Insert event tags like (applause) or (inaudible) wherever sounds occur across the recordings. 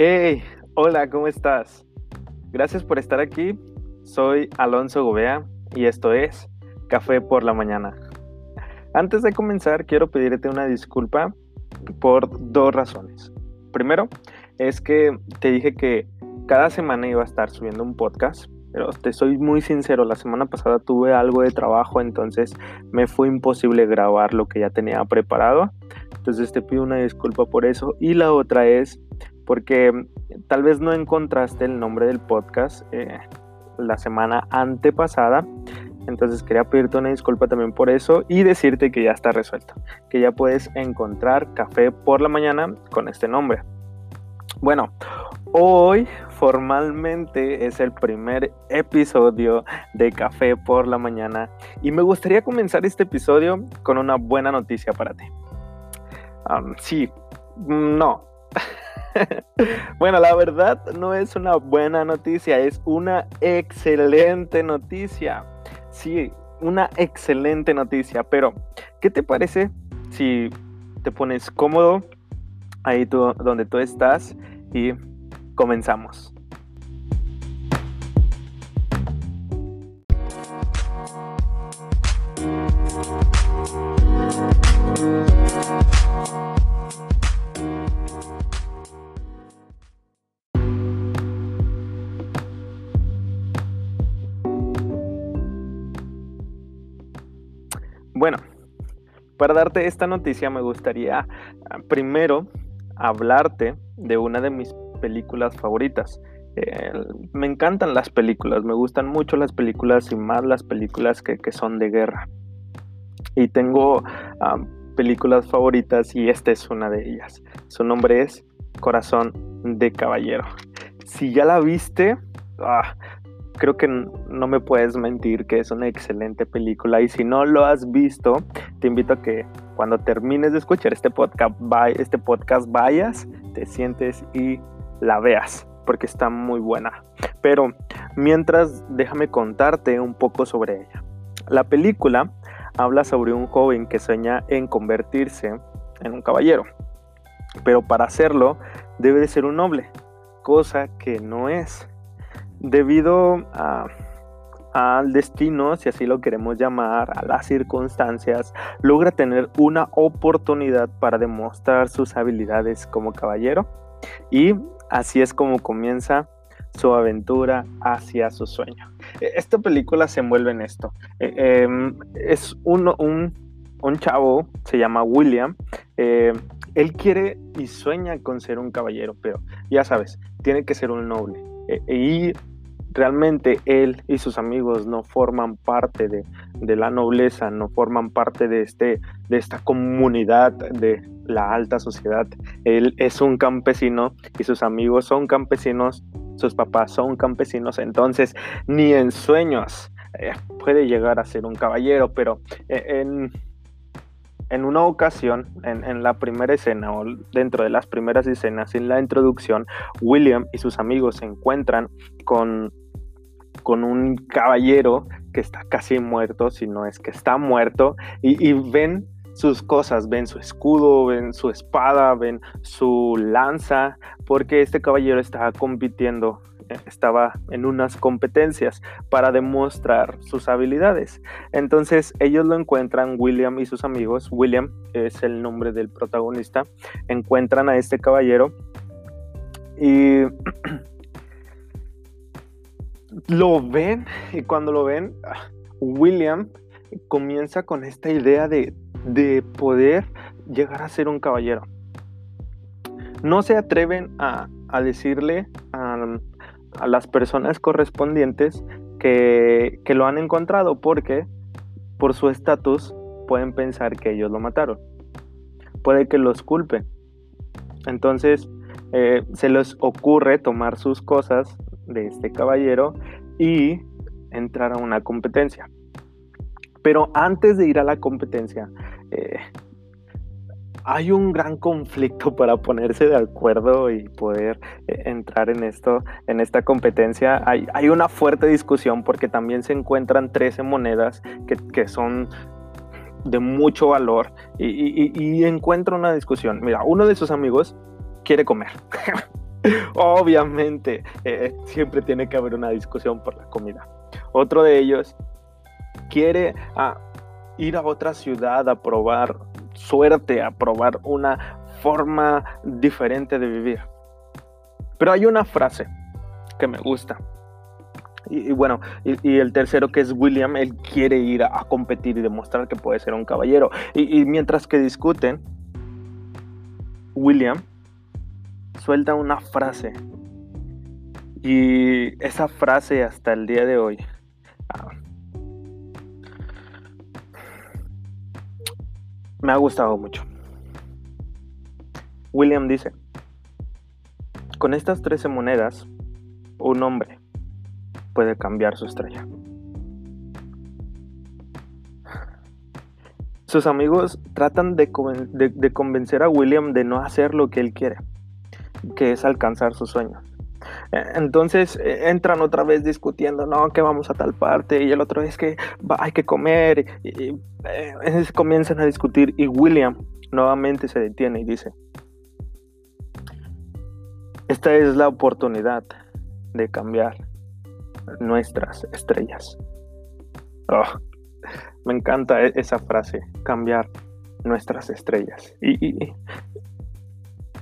Hey, hola, ¿cómo estás? Gracias por estar aquí. Soy Alonso Gobea y esto es Café por la Mañana. Antes de comenzar, quiero pedirte una disculpa por dos razones. Primero, es que te dije que cada semana iba a estar subiendo un podcast, pero te soy muy sincero, la semana pasada tuve algo de trabajo, entonces me fue imposible grabar lo que ya tenía preparado. Entonces te pido una disculpa por eso. Y la otra es porque tal vez no encontraste el nombre del podcast eh, la semana antepasada. Entonces quería pedirte una disculpa también por eso y decirte que ya está resuelto, que ya puedes encontrar café por la mañana con este nombre. Bueno, hoy formalmente es el primer episodio de Café por la Mañana y me gustaría comenzar este episodio con una buena noticia para ti. sí, no, (laughs) (laughs) bueno, la verdad no es una buena noticia, es una excelente noticia. Sí, una excelente noticia, pero ¿qué te parece si te pones cómodo ahí donde tú estás y comenzamos? Para darte esta noticia me gustaría ah, primero hablarte de una de mis películas favoritas. me encantan las películas, me gustan mucho las películas y más las películas que, son de guerra. Y tengo ah, películas favoritas y esta es una de ellas. Su nombre es Corazón de Caballero. Si ya la viste, ah, creo que no me puedes mentir que es una excelente película y si no lo has visto, te invito a que cuando termines de escuchar este podcast, este podcast vayas, te sientes y la veas porque está muy buena. Pero mientras déjame contarte un poco sobre ella. La película habla sobre un joven que sueña en convertirse en un caballero, pero para hacerlo debe de ser un noble, cosa que no es debido al destino, si así lo queremos llamar, a las circunstancias, logra tener una oportunidad para demostrar sus habilidades como caballero y así es como comienza su aventura hacia su sueño. E, esta película se envuelve en esto. E, em, es un, un, chavo, se llama William, eh, él quiere y sueña con ser un caballero, pero ya sabes, tiene que ser un noble. E, y realmente él y sus amigos no forman parte de, la nobleza, no forman parte de, este, de esta comunidad de la alta sociedad. Él es un campesino y sus amigos son campesinos, sus papás son campesinos, entonces ni en sueños eh, puede llegar a ser un caballero, pero eh, en en una ocasión, en, la primera escena o dentro de las primeras escenas, en la introducción, William y sus amigos se encuentran con, con un caballero que está casi muerto, si no es que está muerto, y, ven sus cosas, ven su escudo, ven su espada, ven su lanza, porque este caballero está compitiendo estaba en unas competencias para demostrar sus habilidades. Entonces ellos lo encuentran, William y sus amigos, William es el nombre del protagonista, encuentran a este caballero y (clears throat) lo ven y cuando lo ven, William comienza con esta idea de, poder llegar a ser un caballero. No se atreven a, a decirle a, a las personas correspondientes que, lo han encontrado porque por su estatus pueden pensar que ellos lo mataron. Puede que los culpen. Entonces eh, se les ocurre tomar sus cosas de este caballero y entrar a una competencia. Pero antes de ir a la competencia, eh, hay un gran conflicto (laughs) para ponerse de acuerdo y poder eh, entrar en esto, en esta competencia. Hay, hay, una fuerte discusión porque también se encuentran 13 monedas que, que son de mucho valor y, y, y, encuentra una discusión. Mira, uno de sus amigos quiere comer. (laughs) (laughs) Obviamente, eh, siempre tiene que haber una discusión por la comida. Otro de ellos quiere ah, ir a otra ciudad a probar suerte, a probar una forma diferente de vivir. Pero hay una frase que me gusta. Y, bueno, y, el tercero que es William, él quiere ir a, competir y demostrar que puede ser un caballero. y mientras que discuten, William suelta una frase. Y esa frase hasta el día de hoy ah, me ha gustado mucho. William dice, con estas 13 monedas, un hombre puede cambiar su estrella. Sus amigos tratan de, convencer a William de no hacer lo que él quiere, que es alcanzar sus sueños. E, entonces e, entran otra vez discutiendo, no, que vamos a tal parte, y el otro es que hay que comer, y, e, comienzan a discutir, y William nuevamente se detiene y dice, esta es la oportunidad de cambiar nuestras estrellas. Oh, me encanta esa frase, cambiar nuestras estrellas. Y, y,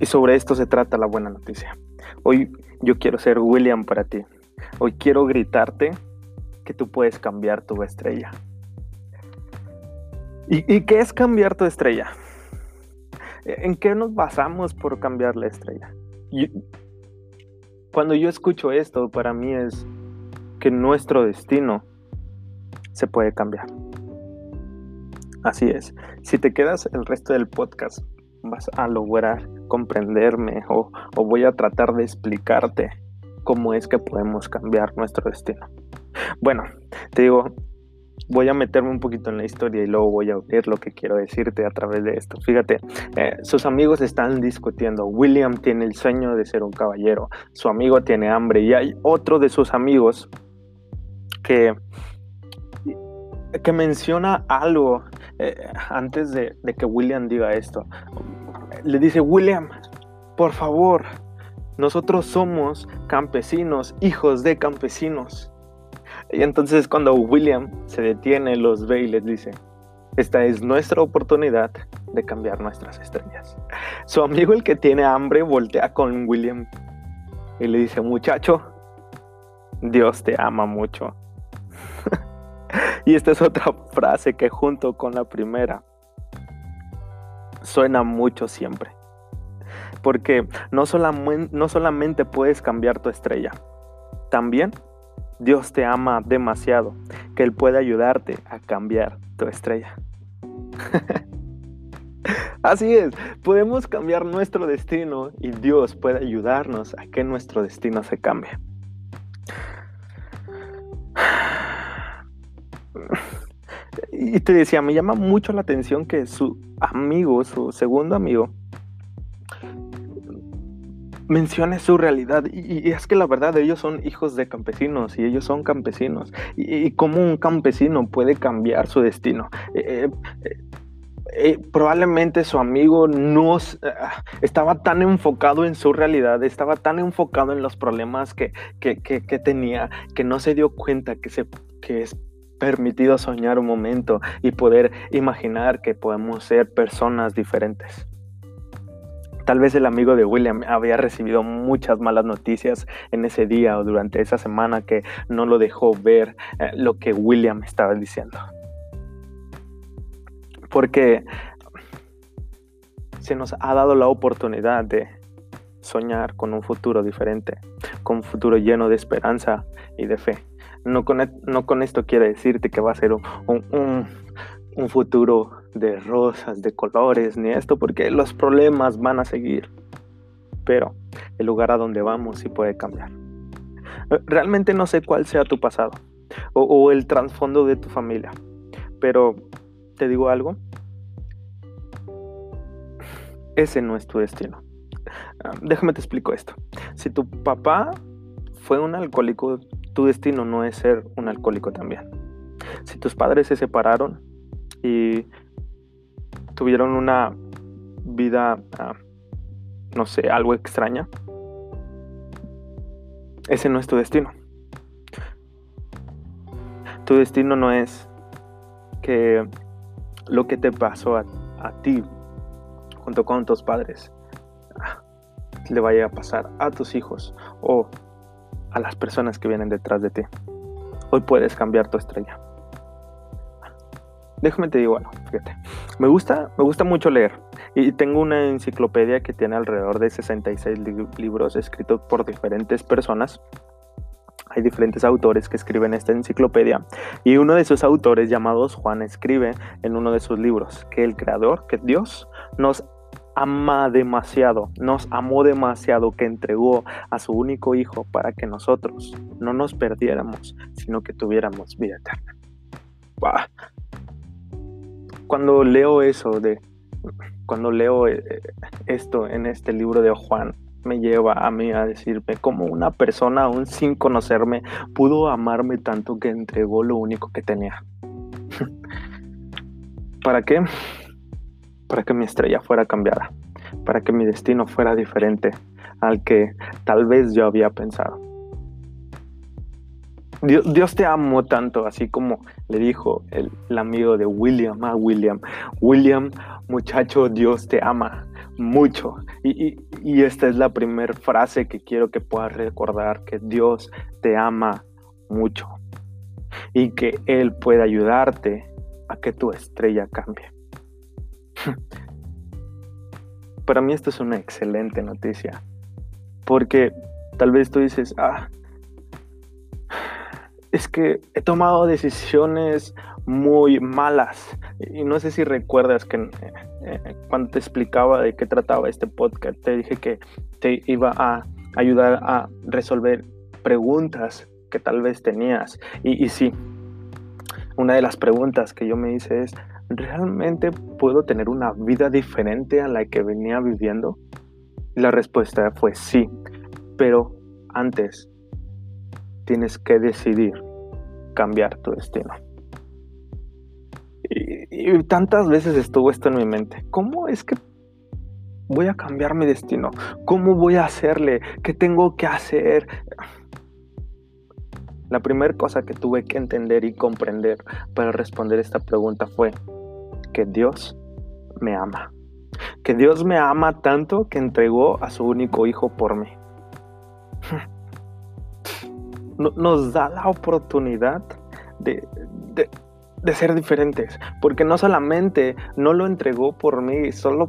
sobre esto se trata la buena noticia. Hoy yo quiero ser William para ti. Hoy quiero gritarte que tú puedes cambiar tu estrella. ¿Y, y qué es cambiar tu estrella? ¿En qué nos basamos por cambiar la estrella? cuando yo escucho esto, para mí es que nuestro destino se puede cambiar. Así es. Si te quedas el resto del podcast, vas a lograr comprenderme o, voy a tratar de explicarte cómo es que podemos cambiar nuestro destino. Bueno, te digo, voy a meterme un poquito en la historia y luego voy a ver lo que quiero decirte a través de esto. Fíjate, eh, sus amigos están discutiendo. William tiene el sueño de ser un caballero, su amigo tiene hambre y hay otro de sus amigos que, que menciona algo eh, antes de, que William diga esto, le dice, William, por favor, nosotros somos campesinos, hijos de campesinos. Y entonces cuando William se detiene, los ve y les dice, esta es nuestra oportunidad de cambiar nuestras estrellas. Su amigo el que tiene hambre voltea con William y le dice, muchacho, Dios te ama mucho. (laughs) Y esta es otra frase que junto con la primera suena mucho siempre. Porque no, no solamente puedes cambiar tu estrella, también Dios te ama demasiado que Él puede ayudarte a cambiar tu estrella. (laughs) Así es, podemos cambiar nuestro destino y Dios puede ayudarnos a que nuestro destino se cambie. Y te decía, me llama mucho la atención que su amigo, su segundo amigo, mencione su realidad. Y, es que la verdad, ellos son hijos de campesinos y ellos son campesinos. Y, cómo un campesino puede cambiar su destino. Eh, eh, eh, probablemente su amigo no estaba tan enfocado en su realidad, estaba tan enfocado en los problemas que, que, que tenía, que no se dio cuenta que, se, que es permitido soñar un momento y poder imaginar que podemos ser personas diferentes. Tal vez el amigo de William había recibido muchas malas noticias en ese día o durante esa semana que no lo dejó ver eh, lo que William estaba diciendo. Porque se nos ha dado la oportunidad de soñar con un futuro diferente, con un futuro lleno de esperanza y de fe. No con, e, no con esto quiere decirte que va a ser un, futuro de rosas, de colores, ni esto, porque los problemas van a seguir. Pero el lugar a donde vamos sí puede cambiar. Realmente no sé cuál sea tu pasado o, o el trasfondo de tu familia, pero te digo algo, ese no es tu destino. Ah, déjame te explico esto. Si tu papá fue un alcohólico, tu destino no es ser un alcohólico también. Si tus padres se separaron y tuvieron una vida, ah, no sé, algo extraña, ese no es tu destino. Tu destino no es que lo que te pasó a, ti junto con tus padres ah, le vaya a pasar a tus hijos o a las personas que vienen detrás de ti. Hoy puedes cambiar tu estrella. Déjame te digo algo, fíjate. Me gusta, me gusta mucho leer y tengo una enciclopedia que tiene alrededor de 66 libros escritos por diferentes personas. Hay diferentes autores que escriben esta enciclopedia y uno de esos autores llamados Juan escribe en uno de sus libros que el creador, que Dios nos ama demasiado, nos amó demasiado que entregó a su único hijo para que nosotros no nos perdiéramos, sino que tuviéramos vida eterna. Cuando leo eso de cuando leo eh, esto en este libro de Juan, me lleva a mí a decirme cómo una persona, aún sin conocerme, pudo amarme tanto que entregó lo único que tenía. (laughs) ¿Para qué? Para que mi estrella fuera cambiada, para que mi destino fuera diferente al que tal vez yo había pensado. Dios, te amo tanto, así como le dijo el, amigo de William a William. William, muchacho, Dios te ama mucho. Y, y esta es la primera frase que quiero que puedas recordar, que Dios te ama mucho. Y que Él puede ayudarte a que tu estrella cambie. (laughs) Para mí esto es una excelente noticia. Porque tal vez tú dices, ah, es que he tomado decisiones muy malas. Y no sé si recuerdas que eh, eh, cuando te explicaba de qué trataba este podcast, te dije que te iba a ayudar a resolver preguntas que tal vez tenías. Y, y sí, una de las preguntas que yo me hice es, ¿realmente puedo tener una vida diferente a la que venía viviendo? Y la respuesta fue sí, pero antes tienes que decidir cambiar tu destino. Y, tantas veces estuvo esto en mi mente. ¿Cómo es que voy a cambiar mi destino? ¿Cómo voy a hacerle? ¿Qué tengo que hacer? La primera cosa que tuve que entender y comprender para responder esta pregunta fue que Dios me ama. Que Dios me ama tanto que entregó a su único hijo por mí. (laughs) nos da la oportunidad de, ser diferentes, porque no solamente no lo entregó por mí, solo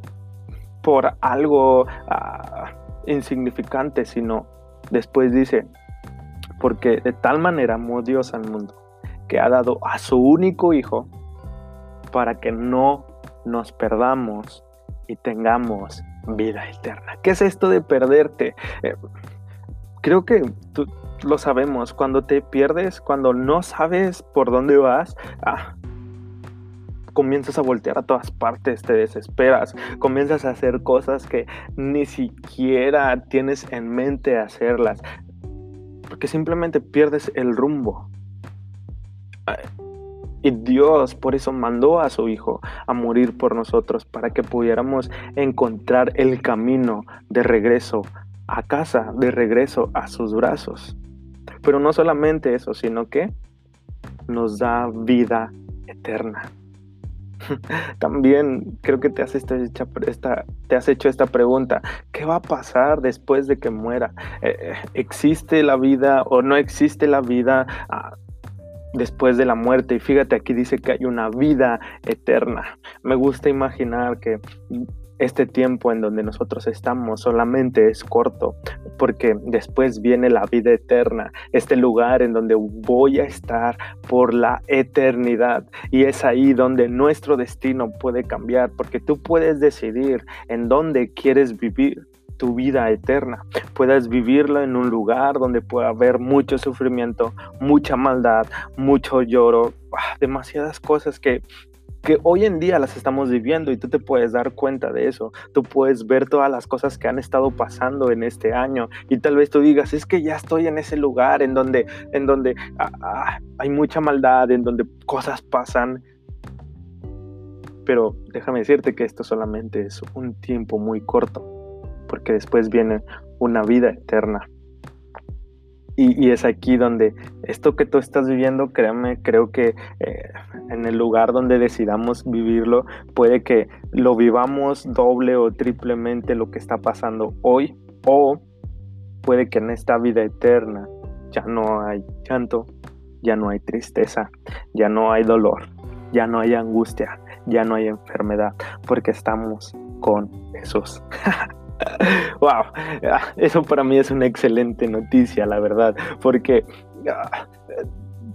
por algo ah, insignificante, sino después dice, porque de tal manera amó Dios al mundo, que ha dado a su único hijo para que no nos perdamos y tengamos vida eterna. ¿Qué es esto de perderte? Eh, creo que tú, lo sabemos, cuando te pierdes, cuando no sabes por dónde vas, ah, comienzas a voltear a todas partes, te desesperas, comienzas a hacer cosas que ni siquiera tienes en mente hacerlas, porque simplemente pierdes el rumbo. Y Dios por eso mandó a su Hijo a morir por nosotros, para que pudiéramos encontrar el camino de regreso a casa, de regreso a sus brazos. Pero no solamente eso, sino que nos da vida eterna. (laughs) También creo que te has, hecho esta, te has hecho esta pregunta, ¿qué va a pasar después de que muera? Eh, eh, ¿Existe la vida o no existe la vida ah, después de la muerte? Y fíjate, aquí dice que hay una vida eterna. Me gusta imaginar que este tiempo en donde nosotros estamos solamente es corto, porque después viene la vida eterna, este lugar en donde voy a estar por la eternidad. Y es ahí donde nuestro destino puede cambiar, porque tú puedes decidir en dónde quieres vivir tu vida eterna. Puedes vivirla en un lugar donde pueda haber mucho sufrimiento, mucha maldad, mucho lloro, ah, demasiadas cosas que que hoy en día las estamos viviendo y tú te puedes dar cuenta de eso. Tú puedes ver todas las cosas que han estado pasando en este año y tal vez tú digas, es que ya estoy en ese lugar en donde, en donde ah, ah, hay mucha maldad, en donde cosas pasan. Pero déjame decirte que esto solamente es un tiempo muy corto, porque después viene una vida eterna. Y, es aquí donde esto que tú estás viviendo, créeme, creo que eh, en el lugar donde decidamos vivirlo, puede que lo vivamos doble o triplemente lo que está pasando hoy, o puede que en esta vida eterna ya no hay llanto, ya no hay tristeza, ya no hay dolor, ya no hay angustia, ya no hay enfermedad, porque estamos con Jesús. (laughs) (laughs) wow, ah, eso para mí es una excelente noticia, la verdad, porque ah,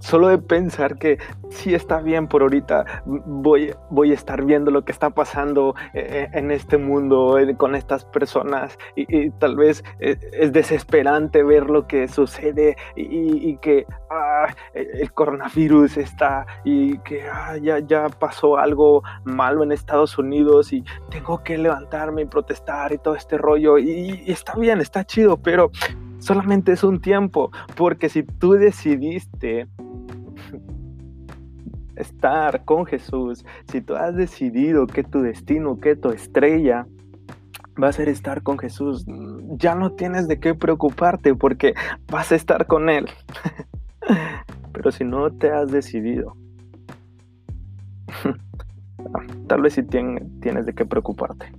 solo de pensar que sí está bien por ahorita, voy, voy a estar viendo lo que está pasando eh, en este mundo eh, con estas personas. Y, tal vez eh, es desesperante ver lo que sucede y, que ah, el coronavirus está y que ah, ya, ya pasó algo malo en Estados Unidos y tengo que levantarme y protestar y todo este rollo. Y está bien, está chido, pero solamente es un tiempo, porque si tú decidiste estar con Jesús, si tú has decidido que tu destino, que tu estrella va a ser estar con Jesús, ya no tienes de qué preocuparte porque vas a estar con Él. (laughs) Pero si no te has decidido, (laughs) tal vez sí tienes de qué preocuparte.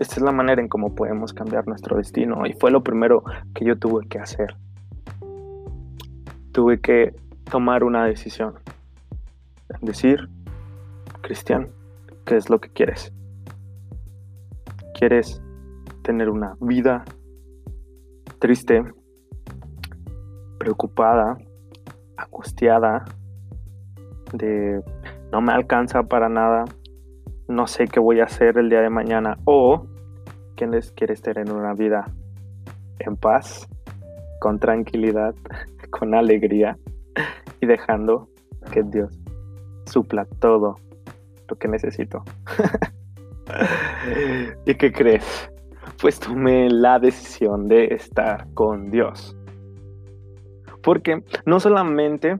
Esta es la manera en cómo podemos cambiar nuestro destino y fue lo primero que yo tuve que hacer. Tuve que tomar una decisión. Decir, Cristian, ¿qué es lo que quieres? ¿Quieres tener una vida triste, preocupada, angustiada, de no me alcanza para nada, no sé qué voy a hacer el día de mañana? ¿O quieres tener una vida en paz, con tranquilidad, (laughs) con alegría? Y dejando que Dios supla todo lo que necesito. (laughs) ¿Y qué crees? Pues tomé la decisión de estar con Dios. Porque no solamente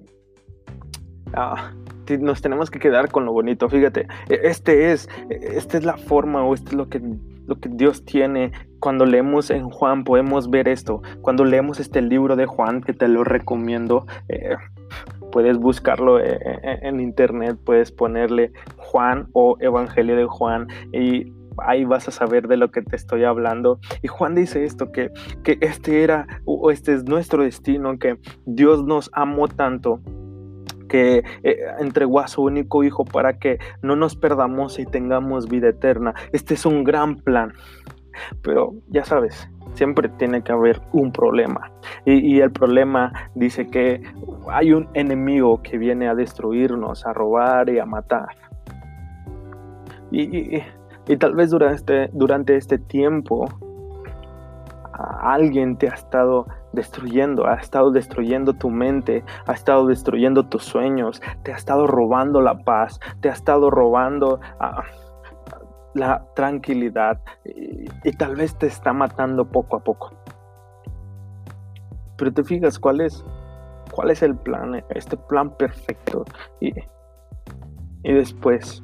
ah, nos tenemos que quedar con lo bonito, fíjate, e, este es, esta es la forma o esto es lo que, lo que Dios tiene. Cuando leemos en Juan podemos ver esto. Cuando leemos este libro de Juan, que te lo recomiendo, eh, puedes buscarlo eh, eh, en internet, puedes ponerle Juan o Evangelio de Juan y ahí vas a saber de lo que te estoy hablando. Y Juan dice esto, que, que este era o este es nuestro destino, que Dios nos amó tanto que eh, entregó a su único hijo para que no nos perdamos y tengamos vida eterna. Este es un gran plan. Pero ya sabes, siempre tiene que haber un problema. Y, el problema dice que hay un enemigo que viene a destruirnos, a robar y a matar. Y, tal vez durante este, tiempo alguien te ha estado destruyendo, ha estado destruyendo tu mente, ha estado destruyendo tus sueños, te ha estado robando la paz, te ha estado robando... La tranquilidad y, tal vez te está matando poco a poco. Pero te fijas cuál es, cuál es el plan, este plan perfecto. Y, y después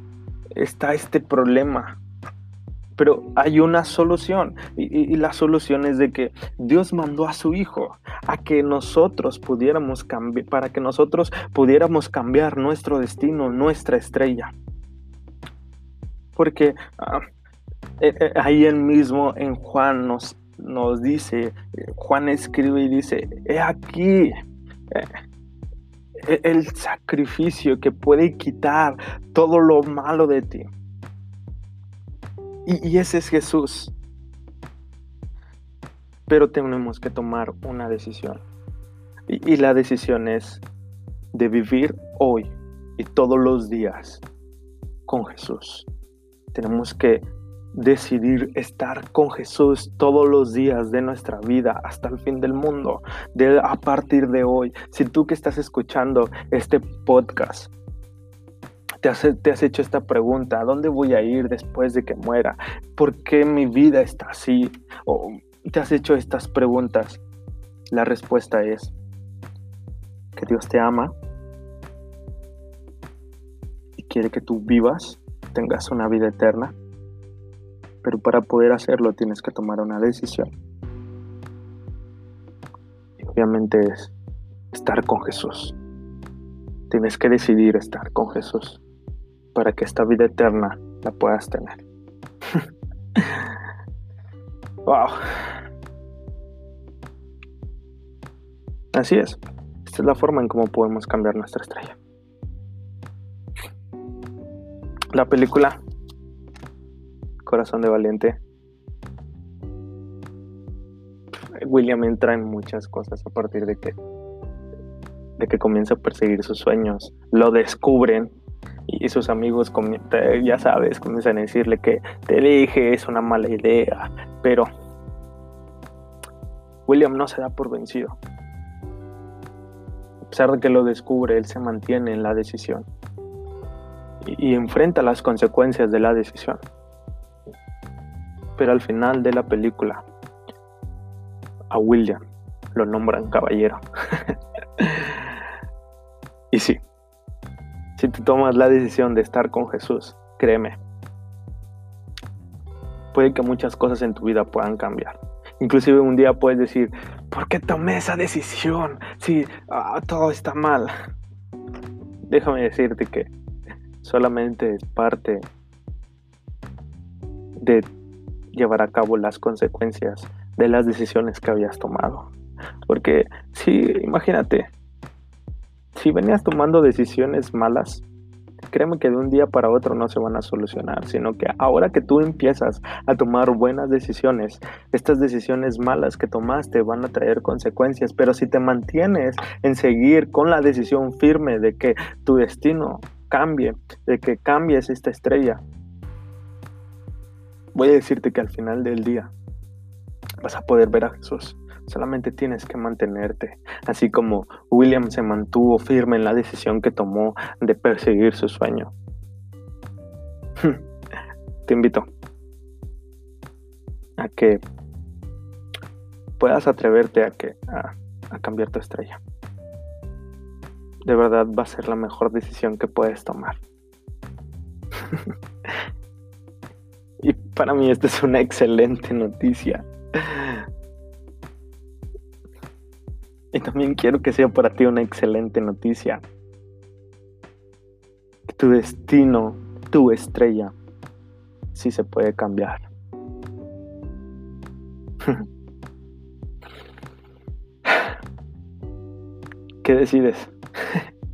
está este problema. Pero hay una solución y, la solución es de que Dios mandó a su Hijo a que nosotros pudiéramos cambiar, para que nosotros pudiéramos cambiar nuestro destino, nuestra estrella porque ah, eh, eh, ahí él mismo en Juan nos, nos dice, Juan escribe y dice, he aquí eh, el sacrificio que puede quitar todo lo malo de ti. Y, ese es Jesús. Pero tenemos que tomar una decisión. y la decisión es de vivir hoy y todos los días con Jesús. Tenemos que decidir estar con Jesús todos los días de nuestra vida hasta el fin del mundo, de, a partir de hoy. Si tú que estás escuchando este podcast, te has, hecho esta pregunta, ¿a dónde voy a ir después de que muera? ¿Por qué mi vida está así? O te has hecho estas preguntas. La respuesta es que Dios te ama y quiere que tú vivas tengas una vida eterna, pero para poder hacerlo tienes que tomar una decisión. obviamente es estar con Jesús. Tienes que decidir estar con Jesús para que esta vida eterna la puedas tener. (laughs) wow. Así es. Esta es la forma en cómo podemos cambiar nuestra estrella. La película Corazón de Valiente. William entra en muchas cosas a partir de que de que comienza a perseguir sus sueños, lo descubren y sus amigos, ya sabes, comienzan a decirle que te elige, es una mala idea, pero William no se da por vencido. A pesar de que lo descubre, él se mantiene en la decisión y enfrenta las consecuencias de la decisión. Pero al final de la película, a William lo nombran caballero. (laughs) y sí, si tú tomas la decisión de estar con Jesús, créeme, puede que muchas cosas en tu vida puedan cambiar. Inclusive un día puedes decir, ¿por qué tomé esa decisión? Si ah, todo está mal. (laughs) Déjame decirte que solamente es parte de llevar a cabo las consecuencias de las decisiones que habías tomado. Porque si, imagínate, si venías tomando decisiones malas, créeme que de un día para otro no se van a solucionar, sino que ahora que tú empiezas a tomar buenas decisiones, estas decisiones malas que tomaste van a traer consecuencias, pero si te mantienes en seguir con la decisión firme de que tu destino cambie, de que cambies esta estrella, voy a decirte que al final del día vas a poder ver a Jesús. Solamente tienes que mantenerte, así como William se mantuvo firme en la decisión que tomó de perseguir su sueño. (laughs) Te invito a que puedas atreverte a, que, a, a cambiar tu estrella. De verdad va a ser la mejor decisión que puedes tomar. (laughs) para mí esta es una excelente noticia. Y también quiero que sea para ti una excelente noticia. Tu destino, tu estrella, sí se puede cambiar. (laughs) ¿Qué decides?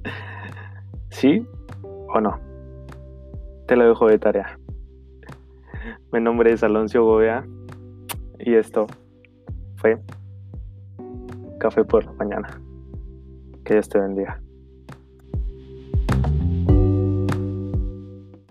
(laughs) ¿Sí o no? Te lo dejo de tarea. Mi nombre es Alonso Gobea y esto fue Café por la mañana. Que Dios te bendiga.